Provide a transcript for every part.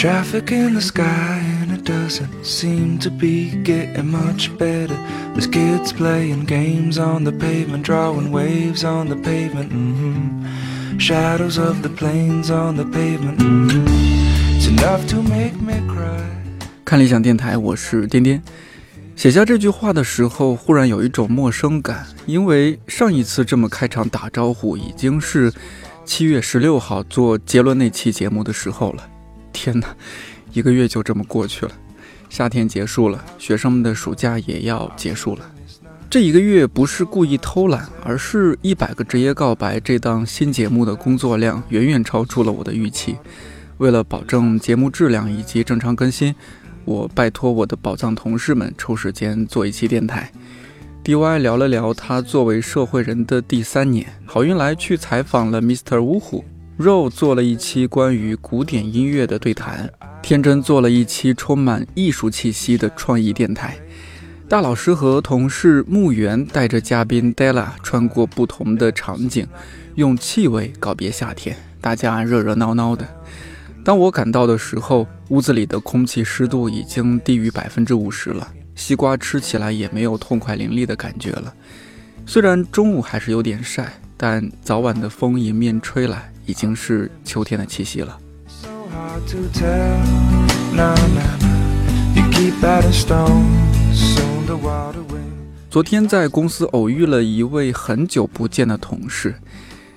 traffic in the sky and it doesn't seem to be getting much better. There's kids playing games on the pavement, drawing waves on the pavement. Mm-hmm. Shadows of the planes on the pavement. Mm-hmm. It's enough to make me cry. 看理想电台，我是颠颠。写下这句话的时候，忽然有一种陌生感，因为上一次这么开场打招呼，已经是七月十六号做杰伦那期节目的时候了。天哪，一个月就这么过去了，夏天结束了，学生们的暑假也要结束了。这一个月不是故意偷懒，而是一百个职业告白这档新节目的工作量远远超出了我的预期。为了保证节目质量以及正常更新，我拜托我的宝藏同事们抽时间做一期电台。DY 聊了聊他作为社会人的第三年，郝云来去采访了 Mr. 呜呼。Ro 做了一期关于古典音乐的对谈，天真做了一期充满艺术气息的创意电台。大老师和同事木原带着嘉宾 Della 穿过不同的场景，用气味告别夏天，大家热热闹闹的。当我赶到的时候，屋子里的空气湿度已经低于百分之五十了，西瓜吃起来也没有痛快淋漓的感觉了。虽然中午还是有点晒，但早晚的风迎面吹来。已经是秋天的气息了。昨天在公司偶遇了一位很久不见的同事，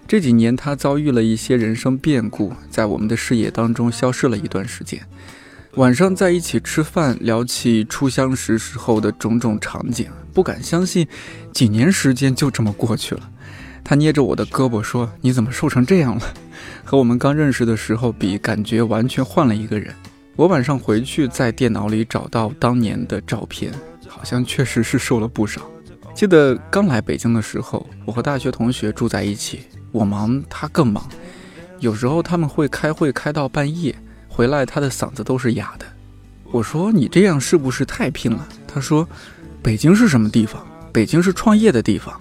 这几年他遭遇了一些人生变故，在我们的视野当中消失了一段时间。晚上在一起吃饭，聊起初相识时候的种种场景，不敢相信，几年时间就这么过去了。他捏着我的胳膊说：“你怎么瘦成这样了？和我们刚认识的时候比，感觉完全换了一个人。”我晚上回去在电脑里找到当年的照片，好像确实是瘦了不少。记得刚来北京的时候，我和大学同学住在一起，我忙他更忙，有时候他们会开会开到半夜，回来他的嗓子都是哑的。我说：“你这样是不是太拼了？”他说：“北京是什么地方？北京是创业的地方。”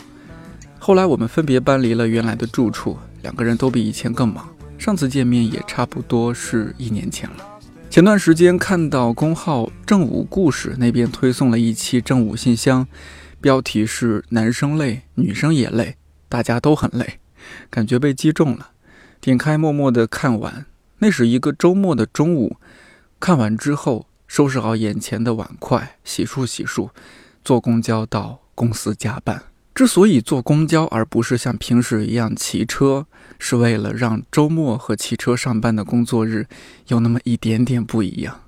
后来我们分别搬离了原来的住处，两个人都比以前更忙。上次见面也差不多是一年前了。前段时间看到公号正午故事那边推送了一期正午信箱，标题是“男生累，女生也累，大家都很累”，感觉被击中了。点开默默的看完。那是一个周末的中午，看完之后收拾好眼前的碗筷，洗漱洗漱，坐公交到公司加班。之所以坐公交而不是像平时一样骑车，是为了让周末和骑车上班的工作日有那么一点点不一样。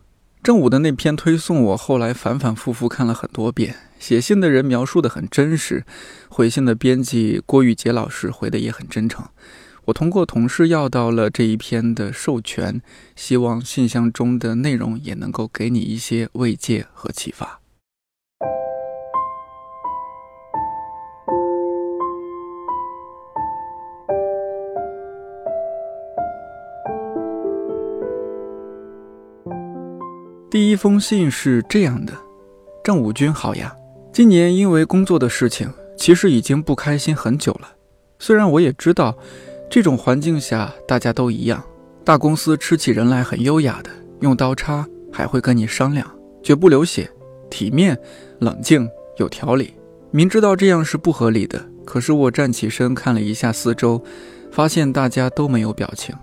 正午的那篇推送，我后来反反复复看了很多遍。写信的人描述的很真实，回信的编辑郭玉杰老师回的也很真诚。我通过同事要到了这一篇的授权，希望信箱中的内容也能够给你一些慰藉和启发。第一封信是这样的：郑武军好呀，今年因为工作的事情，其实已经不开心很久了。虽然我也知道，这种环境下大家都一样，大公司吃起人来很优雅的，用刀叉还会跟你商量，绝不流血，体面、冷静、有条理。明知道这样是不合理的，可是我站起身看了一下四周，发现大家都没有表情。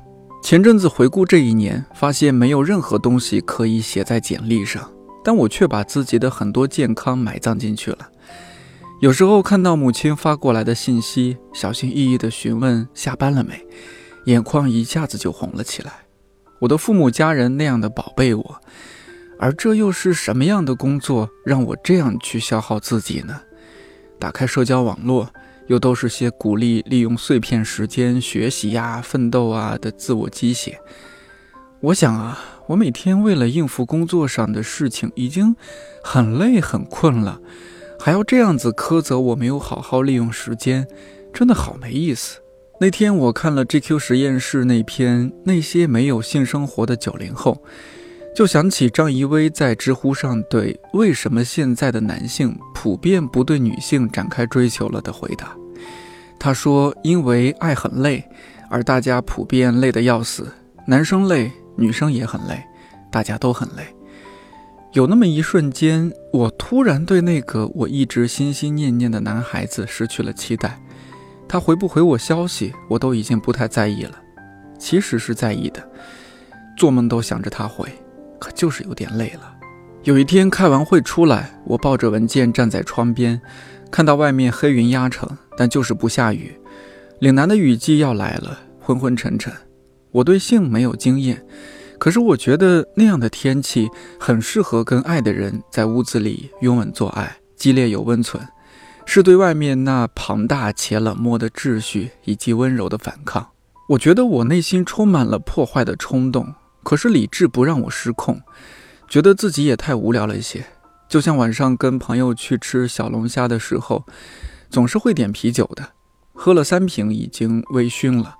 前阵子回顾这一年，发现没有任何东西可以写在简历上，但我却把自己的很多健康埋葬进去了。有时候看到母亲发过来的信息，小心翼翼地询问下班了没，眼眶一下子就红了起来。我的父母家人那样的宝贝我，而这又是什么样的工作让我这样去消耗自己呢？打开社交网络。又都是些鼓励利用碎片时间学习呀、奋斗啊的自我鸡血。我想啊，我每天为了应付工作上的事情已经很累很困了，还要这样子苛责我没有好好利用时间，真的好没意思。那天我看了 GQ 实验室那篇《那些没有性生活的九零后》。就想起张怡薇在知乎上对“为什么现在的男性普遍不对女性展开追求了”的回答。他说：“因为爱很累，而大家普遍累得要死。男生累，女生也很累，大家都很累。有那么一瞬间，我突然对那个我一直心心念念的男孩子失去了期待。他回不回我消息，我都已经不太在意了。其实是在意的，做梦都想着他回，可就是有点累了。有一天开完会出来，我抱着文件站在窗边，看到外面黑云压城，但就是不下雨。岭南的雨季要来了，昏昏沉沉。我对性没有经验，可是我觉得那样的天气很适合跟爱的人在屋子里拥吻做爱，激烈有温存，是对外面那庞大且冷漠的秩序以及温柔的反抗。我觉得我内心充满了破坏的冲动，可是理智不让我失控。觉得自己也太无聊了一些，就像晚上跟朋友去吃小龙虾的时候，总是会点啤酒的，喝了三瓶已经微醺了。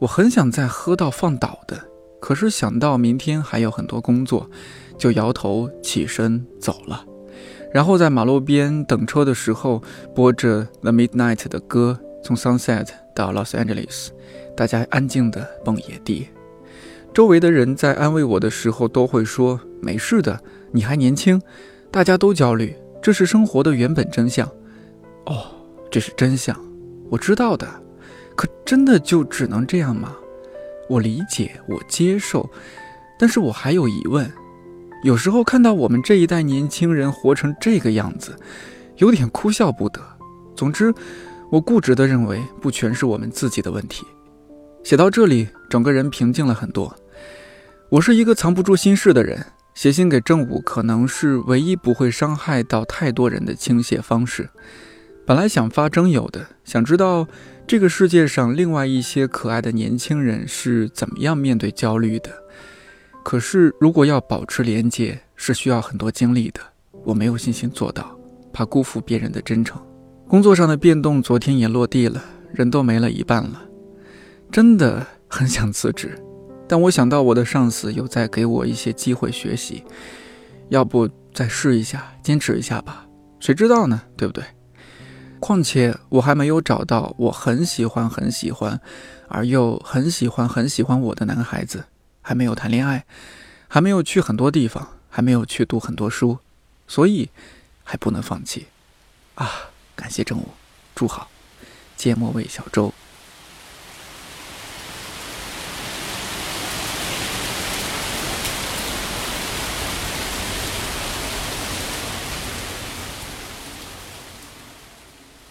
我很想再喝到放倒的，可是想到明天还有很多工作，就摇头起身走了。然后在马路边等车的时候，播着 The Midnight 的歌，从 Sunset 到 Los Angeles，大家安静的蹦野迪。周围的人在安慰我的时候，都会说：“没事的，你还年轻。”大家都焦虑，这是生活的原本真相。哦，这是真相，我知道的。可真的就只能这样吗？我理解，我接受，但是我还有疑问。有时候看到我们这一代年轻人活成这个样子，有点哭笑不得。总之，我固执地认为，不全是我们自己的问题。写到这里，整个人平静了很多。我是一个藏不住心事的人，写信给正午可能是唯一不会伤害到太多人的倾泻方式。本来想发征友的，想知道这个世界上另外一些可爱的年轻人是怎么样面对焦虑的。可是如果要保持连接，是需要很多精力的，我没有信心做到，怕辜负别人的真诚。工作上的变动昨天也落地了，人都没了一半了。真的很想辞职，但我想到我的上司有在给我一些机会学习，要不再试一下，坚持一下吧？谁知道呢？对不对？况且我还没有找到我很喜欢很喜欢，而又很喜欢很喜欢我的男孩子，还没有谈恋爱，还没有去很多地方，还没有去读很多书，所以还不能放弃啊！感谢正午，祝好，芥末味小粥。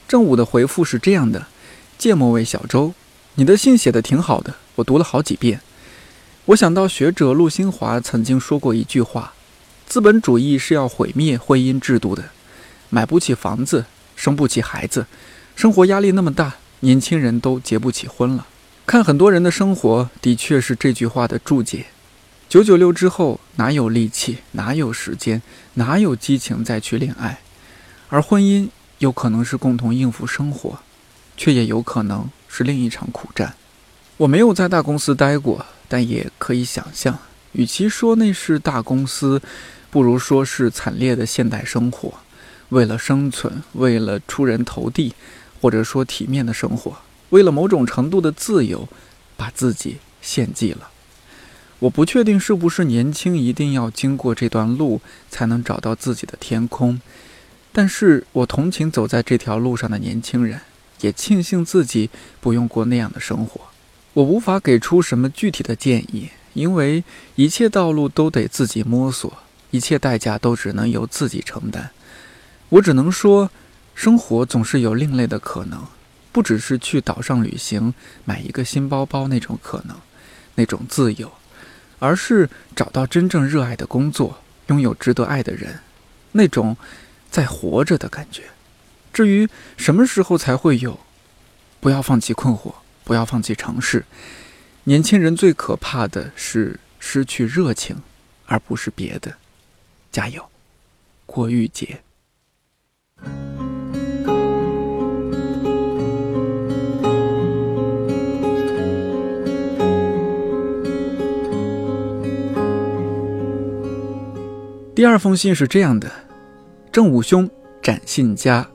正午的回复是这样的：芥末味小周，你的信写的挺好的，我读了好几遍。我想到学者陆新华曾经说过一句话：资本主义是要毁灭婚姻制度的。买不起房子，生不起孩子，生活压力那么大，年轻人都结不起婚了。看很多人的生活，的确是这句话的注解。九九六之后，哪有力气，哪有时间，哪有激情再去恋爱？而婚姻。有可能是共同应付生活，却也有可能是另一场苦战。我没有在大公司待过，但也可以想象，与其说那是大公司，不如说是惨烈的现代生活。为了生存，为了出人头地，或者说体面的生活，为了某种程度的自由，把自己献祭了。我不确定是不是年轻一定要经过这段路才能找到自己的天空。但是我同情走在这条路上的年轻人，也庆幸自己不用过那样的生活。我无法给出什么具体的建议，因为一切道路都得自己摸索，一切代价都只能由自己承担。我只能说，生活总是有另类的可能，不只是去岛上旅行、买一个新包包那种可能，那种自由，而是找到真正热爱的工作，拥有值得爱的人，那种。在活着的感觉。至于什么时候才会有，不要放弃困惑，不要放弃尝试。年轻人最可怕的是失去热情，而不是别的。加油，郭玉洁。第二封信是这样的。正午兄展信佳，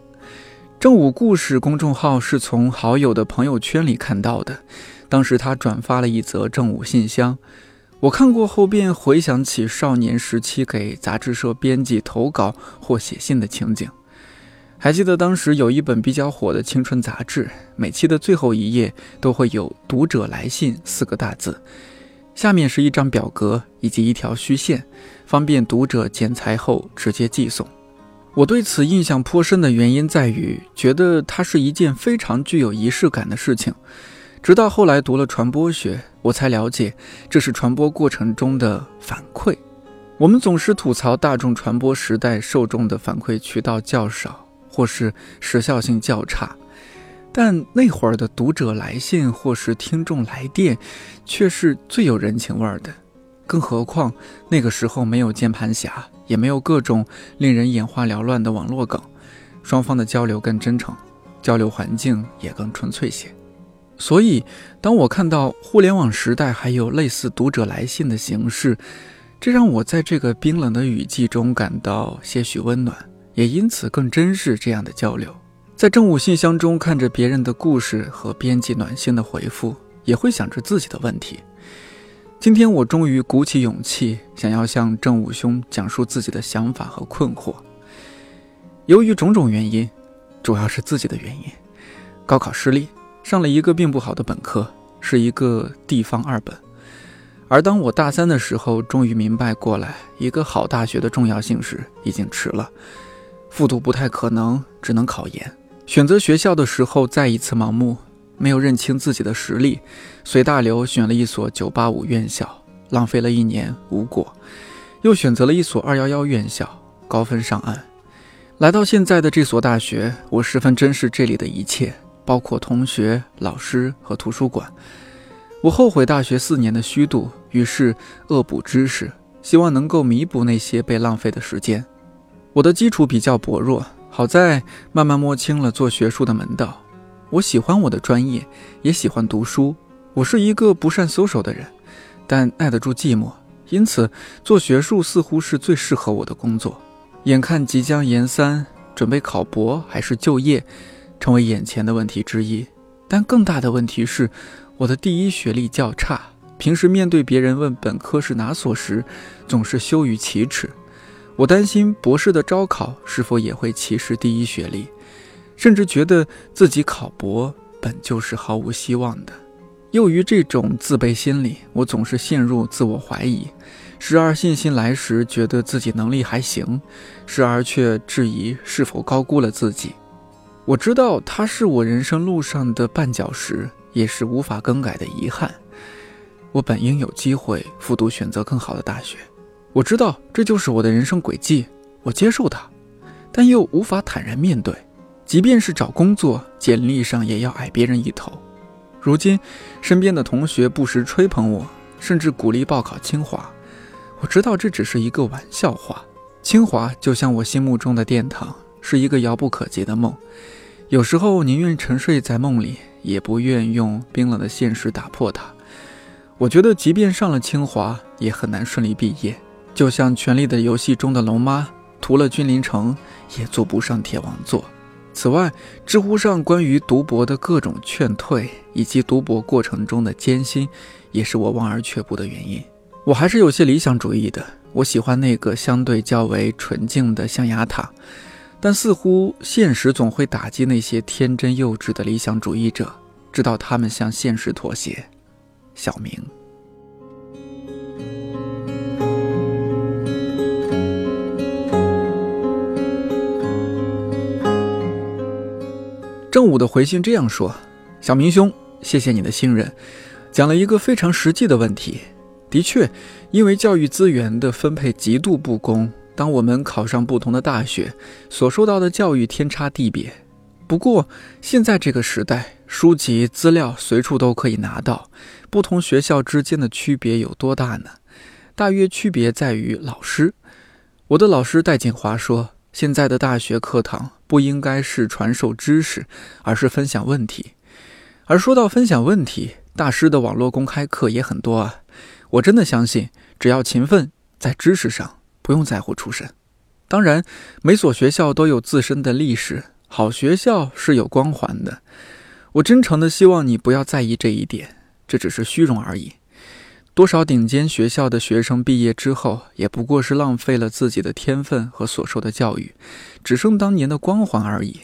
正午故事公众号是从好友的朋友圈里看到的。当时他转发了一则正午信箱，我看过后便回想起少年时期给杂志社编辑投稿或写信的情景。还记得当时有一本比较火的青春杂志，每期的最后一页都会有“读者来信”四个大字，下面是一张表格以及一条虚线，方便读者剪裁后直接寄送。我对此印象颇深的原因在于，觉得它是一件非常具有仪式感的事情。直到后来读了传播学，我才了解这是传播过程中的反馈。我们总是吐槽大众传播时代受众的反馈渠道较少。或是时效性较差，但那会儿的读者来信或是听众来电，却是最有人情味儿的。更何况那个时候没有键盘侠，也没有各种令人眼花缭乱的网络梗，双方的交流更真诚，交流环境也更纯粹些。所以，当我看到互联网时代还有类似读者来信的形式，这让我在这个冰冷的雨季中感到些许温暖。也因此更珍视这样的交流，在政务信箱中看着别人的故事和编辑暖心的回复，也会想着自己的问题。今天我终于鼓起勇气，想要向政务兄讲述自己的想法和困惑。由于种种原因，主要是自己的原因，高考失利，上了一个并不好的本科，是一个地方二本。而当我大三的时候，终于明白过来一个好大学的重要性时，已经迟了。复读不太可能，只能考研。选择学校的时候，再一次盲目，没有认清自己的实力，随大流选了一所985院校，浪费了一年无果。又选择了一所211院校，高分上岸。来到现在的这所大学，我十分珍视这里的一切，包括同学、老师和图书馆。我后悔大学四年的虚度，于是恶补知识，希望能够弥补那些被浪费的时间。我的基础比较薄弱，好在慢慢摸清了做学术的门道。我喜欢我的专业，也喜欢读书。我是一个不善搜手的人，但耐得住寂寞，因此做学术似乎是最适合我的工作。眼看即将研三，准备考博还是就业，成为眼前的问题之一。但更大的问题是，我的第一学历较差，平时面对别人问本科是哪所时，总是羞于启齿。我担心博士的招考是否也会歧视第一学历，甚至觉得自己考博本就是毫无希望的。由于这种自卑心理，我总是陷入自我怀疑，时而信心来时觉得自己能力还行，时而却质疑是否高估了自己。我知道它是我人生路上的绊脚石，也是无法更改的遗憾。我本应有机会复读，选择更好的大学。我知道这就是我的人生轨迹，我接受它，但又无法坦然面对。即便是找工作，简历上也要矮别人一头。如今，身边的同学不时吹捧我，甚至鼓励报考清华。我知道这只是一个玩笑话。清华就像我心目中的殿堂，是一个遥不可及的梦。有时候宁愿沉睡在梦里，也不愿用冰冷的现实打破它。我觉得，即便上了清华，也很难顺利毕业。就像《权力的游戏》中的龙妈，屠了君临城也做不上铁王座。此外，知乎上关于读博的各种劝退，以及读博过程中的艰辛，也是我望而却步的原因。我还是有些理想主义的，我喜欢那个相对较为纯净的象牙塔，但似乎现实总会打击那些天真幼稚的理想主义者，直到他们向现实妥协。小明。正午的回信这样说：“小明兄，谢谢你的信任，讲了一个非常实际的问题。的确，因为教育资源的分配极度不公，当我们考上不同的大学，所受到的教育天差地别。不过，现在这个时代，书籍资料随处都可以拿到，不同学校之间的区别有多大呢？大约区别在于老师。我的老师戴锦华说。”现在的大学课堂不应该是传授知识，而是分享问题。而说到分享问题，大师的网络公开课也很多啊。我真的相信，只要勤奋，在知识上不用在乎出身。当然，每所学校都有自身的历史，好学校是有光环的。我真诚的希望你不要在意这一点，这只是虚荣而已。多少顶尖学校的学生毕业之后，也不过是浪费了自己的天分和所受的教育，只剩当年的光环而已。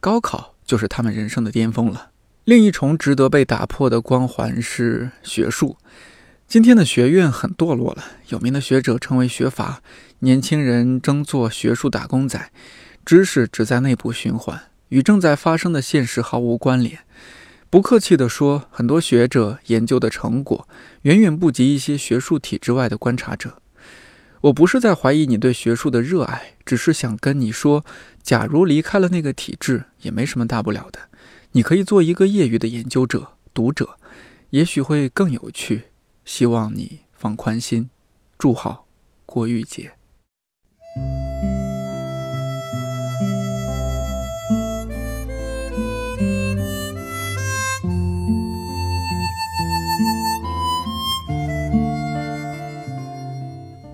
高考就是他们人生的巅峰了。另一重值得被打破的光环是学术。今天的学院很堕落了，有名的学者成为学阀，年轻人争做学术打工仔，知识只在内部循环，与正在发生的现实毫无关联。不客气地说，很多学者研究的成果远远不及一些学术体制外的观察者。我不是在怀疑你对学术的热爱，只是想跟你说，假如离开了那个体制，也没什么大不了的。你可以做一个业余的研究者、读者，也许会更有趣。希望你放宽心。祝好，郭玉洁。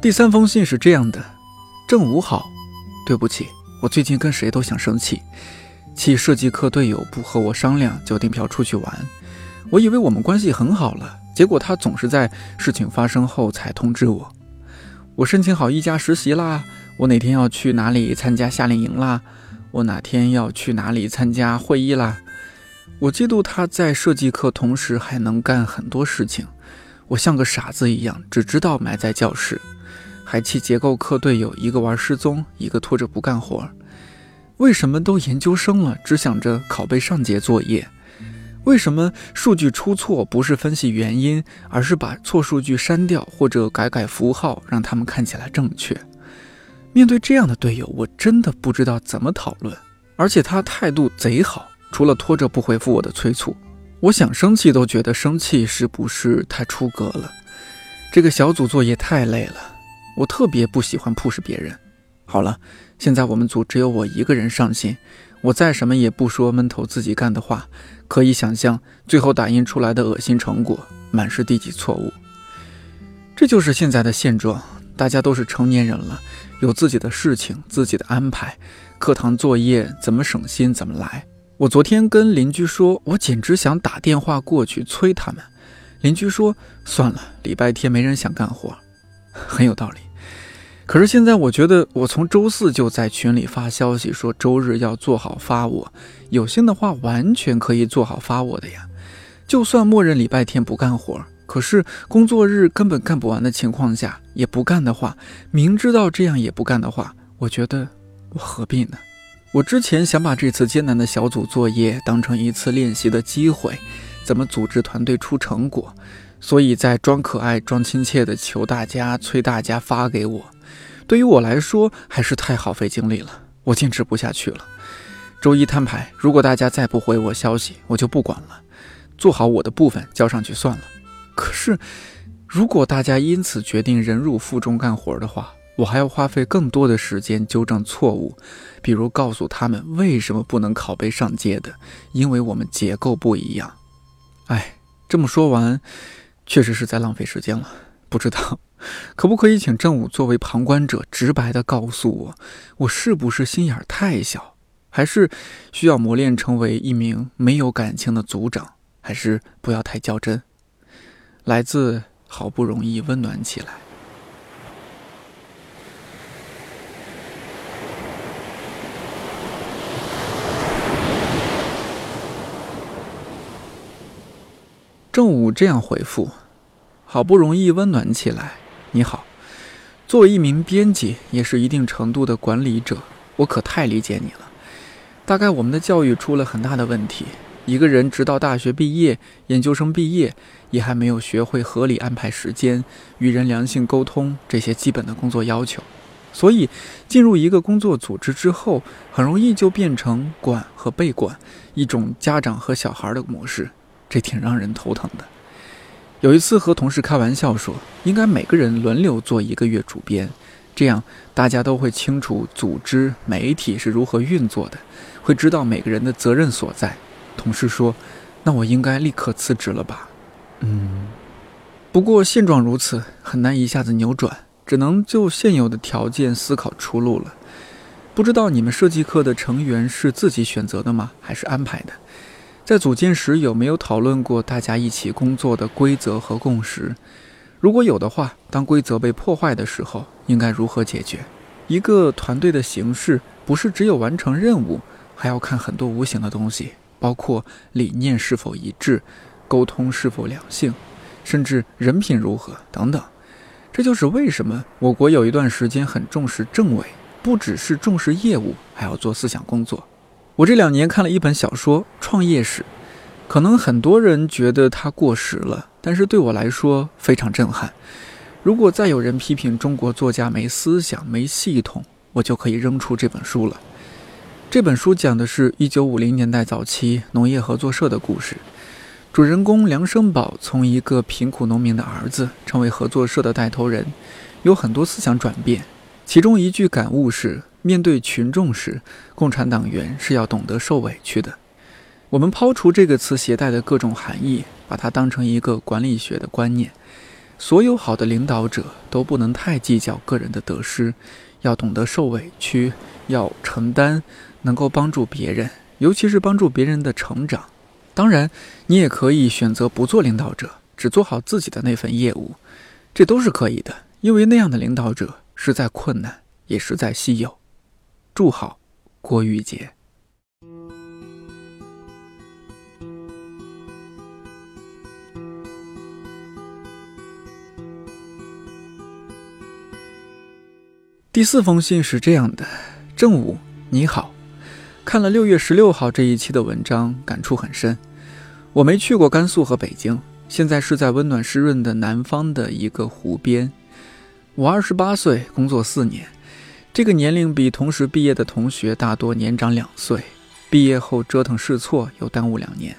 第三封信是这样的：正午好，对不起，我最近跟谁都想生气，气设计课队友不和我商量就订票出去玩。我以为我们关系很好了，结果他总是在事情发生后才通知我。我申请好一家实习啦，我哪天要去哪里参加夏令营啦，我哪天要去哪里参加会议啦。我嫉妒他在设计课同时还能干很多事情，我像个傻子一样，只知道埋在教室。还气结构课队友一个玩失踪，一个拖着不干活。为什么都研究生了，只想着拷贝上节作业？为什么数据出错不是分析原因，而是把错数据删掉或者改改符号，让他们看起来正确？面对这样的队友，我真的不知道怎么讨论。而且他态度贼好，除了拖着不回复我的催促，我想生气都觉得生气是不是太出格了？这个小组作业太累了。我特别不喜欢 push 别人。好了，现在我们组只有我一个人上线，我再什么也不说，闷头自己干的话，可以想象最后打印出来的恶心成果，满是低级错误。这就是现在的现状。大家都是成年人了，有自己的事情，自己的安排，课堂作业怎么省心怎么来。我昨天跟邻居说，我简直想打电话过去催他们。邻居说，算了，礼拜天没人想干活。很有道理，可是现在我觉得，我从周四就在群里发消息说周日要做好发我，有心的话完全可以做好发我的呀。就算默认礼拜天不干活，可是工作日根本干不完的情况下也不干的话，明知道这样也不干的话，我觉得我何必呢？我之前想把这次艰难的小组作业当成一次练习的机会，怎么组织团队出成果。所以在装可爱、装亲切的求大家、催大家发给我，对于我来说还是太耗费精力了，我坚持不下去了。周一摊牌，如果大家再不回我消息，我就不管了，做好我的部分交上去算了。可是，如果大家因此决定忍辱负重干活的话，我还要花费更多的时间纠正错误，比如告诉他们为什么不能拷贝上街的，因为我们结构不一样。哎，这么说完。确实是在浪费时间了，不知道可不可以请正午作为旁观者，直白的告诉我，我是不是心眼太小，还是需要磨练成为一名没有感情的组长，还是不要太较真？来自好不容易温暖起来。正午这样回复：“好不容易温暖起来。你好，作为一名编辑，也是一定程度的管理者，我可太理解你了。大概我们的教育出了很大的问题。一个人直到大学毕业、研究生毕业，也还没有学会合理安排时间、与人良性沟通这些基本的工作要求。所以，进入一个工作组织之后，很容易就变成管和被管，一种家长和小孩的模式。”这挺让人头疼的。有一次和同事开玩笑说，应该每个人轮流做一个月主编，这样大家都会清楚组织媒体是如何运作的，会知道每个人的责任所在。同事说：“那我应该立刻辞职了吧？”嗯，不过现状如此，很难一下子扭转，只能就现有的条件思考出路了。不知道你们设计课的成员是自己选择的吗？还是安排的？在组建时有没有讨论过大家一起工作的规则和共识？如果有的话，当规则被破坏的时候，应该如何解决？一个团队的形式不是只有完成任务，还要看很多无形的东西，包括理念是否一致，沟通是否良性，甚至人品如何等等。这就是为什么我国有一段时间很重视政委，不只是重视业务，还要做思想工作。我这两年看了一本小说《创业史》，可能很多人觉得它过时了。但是对我来说非常震撼。如果再有人批评中国作家没思想、没系统，我就可以扔出这本书了。这本书讲的是一九五零年代早期农业合作社的故事。主人公梁生宝从一个贫苦农民的儿子，成为合作社的带头人，有很多思想转变。其中一句感悟是：面对群众时，共产党员是要懂得受委屈的。我们抛除这个词携带的各种含义。把它当成一个管理学的观念，所有好的领导者都不能太计较个人的得失，要懂得受委屈，要承担，能够帮助别人，尤其是帮助别人的成长。当然，你也可以选择不做领导者，只做好自己的那份业务，这都是可以的，因为那样的领导者实在困难，也实在稀有。祝好，郭玉洁。第四封信是这样的：正午，你好，看了六月十六号这一期的文章，感触很深。我没去过甘肃和北京，现在是在温暖湿润的南方的一个湖边。我二十八岁，工作四年，这个年龄比同时毕业的同学大多年长两岁。毕业后折腾试错又耽误两年，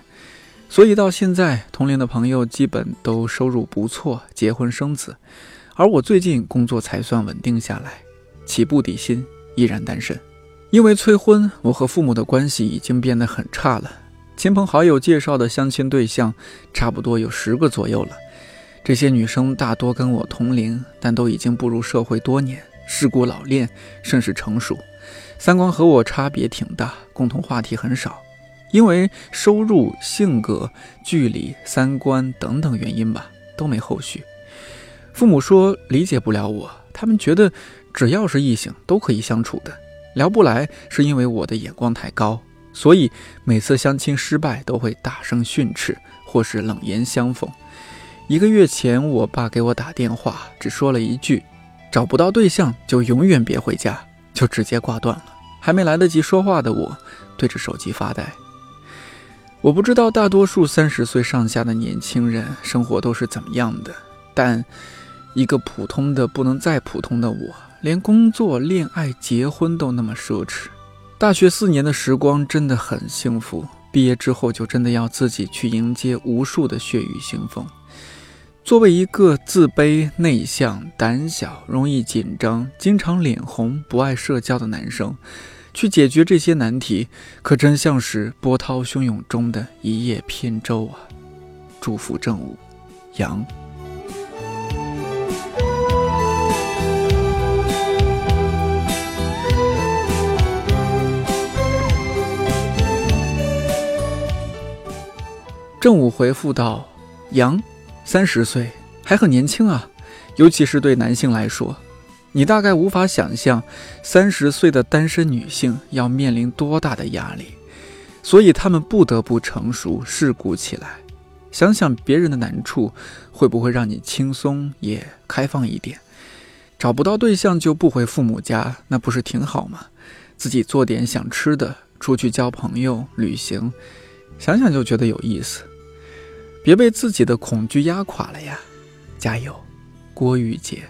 所以到现在同龄的朋友基本都收入不错，结婚生子，而我最近工作才算稳定下来。起步底薪依然单身，因为催婚，我和父母的关系已经变得很差了。亲朋好友介绍的相亲对象，差不多有十个左右了。这些女生大多跟我同龄，但都已经步入社会多年，世故老练，甚是成熟，三观和我差别挺大，共同话题很少。因为收入、性格、距离、三观等等原因吧，都没后续。父母说理解不了我，他们觉得。只要是异性都可以相处的，聊不来是因为我的眼光太高，所以每次相亲失败都会大声训斥或是冷言相讽。一个月前，我爸给我打电话，只说了一句：“找不到对象就永远别回家”，就直接挂断了。还没来得及说话的我，对着手机发呆。我不知道大多数三十岁上下的年轻人生活都是怎么样的，但一个普通的不能再普通的我。连工作、恋爱、结婚都那么奢侈，大学四年的时光真的很幸福。毕业之后就真的要自己去迎接无数的血雨腥风。作为一个自卑、内向、胆小、容易紧张、经常脸红、不爱社交的男生，去解决这些难题，可真像是波涛汹涌中的一叶扁舟啊！祝福正午，杨。正午回复道：“杨，三十岁还很年轻啊，尤其是对男性来说，你大概无法想象三十岁的单身女性要面临多大的压力，所以他们不得不成熟世故起来。想想别人的难处，会不会让你轻松也开放一点？找不到对象就不回父母家，那不是挺好吗？自己做点想吃的，出去交朋友、旅行，想想就觉得有意思。”别被自己的恐惧压垮了呀！加油，郭宇杰。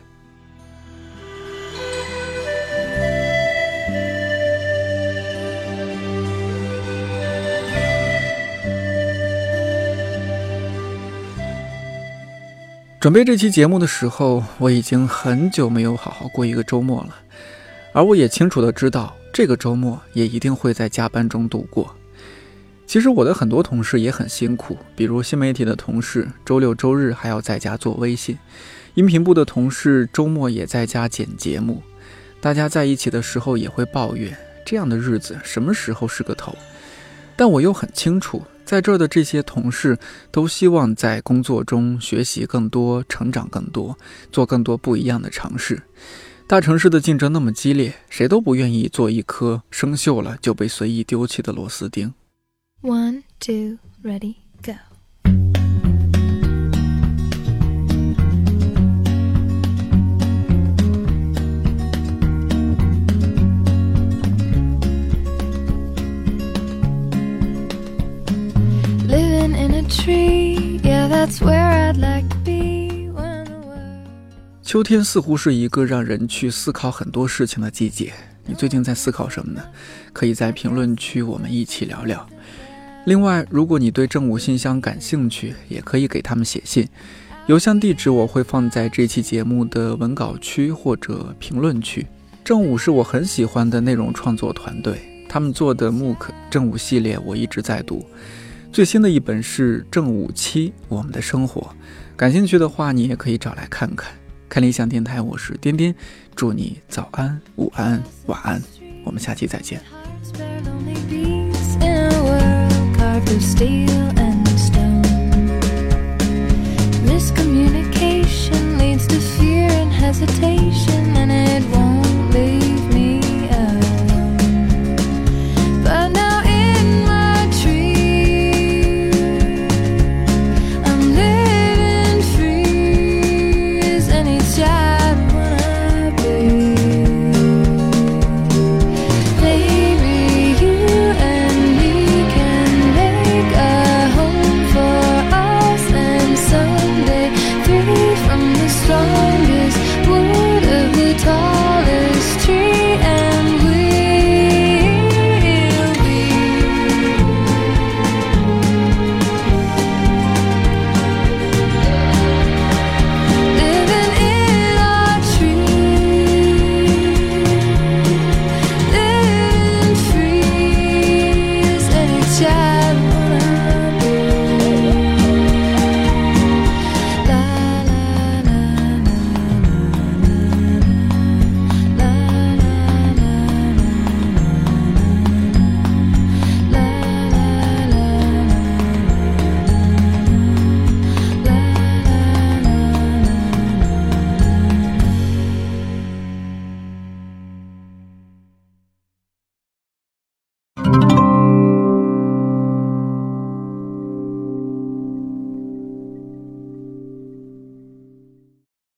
准备这期节目的时候，我已经很久没有好好过一个周末了，而我也清楚的知道，这个周末也一定会在加班中度过。其实我的很多同事也很辛苦，比如新媒体的同事，周六周日还要在家做微信；音频部的同事周末也在家剪节目。大家在一起的时候也会抱怨，这样的日子什么时候是个头？但我又很清楚，在这儿的这些同事都希望在工作中学习更多、成长更多、做更多不一样的尝试。大城市的竞争那么激烈，谁都不愿意做一颗生锈了就被随意丢弃的螺丝钉。One, two, ready, go. Living in a tree, yeah, that's where I'd like to be when the world. 秋天似乎是一个让人去思考很多事情的季节。你最近在思考什么呢？可以在评论区我们一起聊聊。另外，如果你对正午信箱感兴趣，也可以给他们写信，邮箱地址我会放在这期节目的文稿区或者评论区。正午是我很喜欢的内容创作团队，他们做的 MOOC 正午系列我一直在读，最新的一本是正午七我们的生活，感兴趣的话你也可以找来看看。看理想电台，我是颠颠，祝你早安、午安、晚安，我们下期再见。Of steel and stone. Miscommunication leads to fear and hesitation, and it won't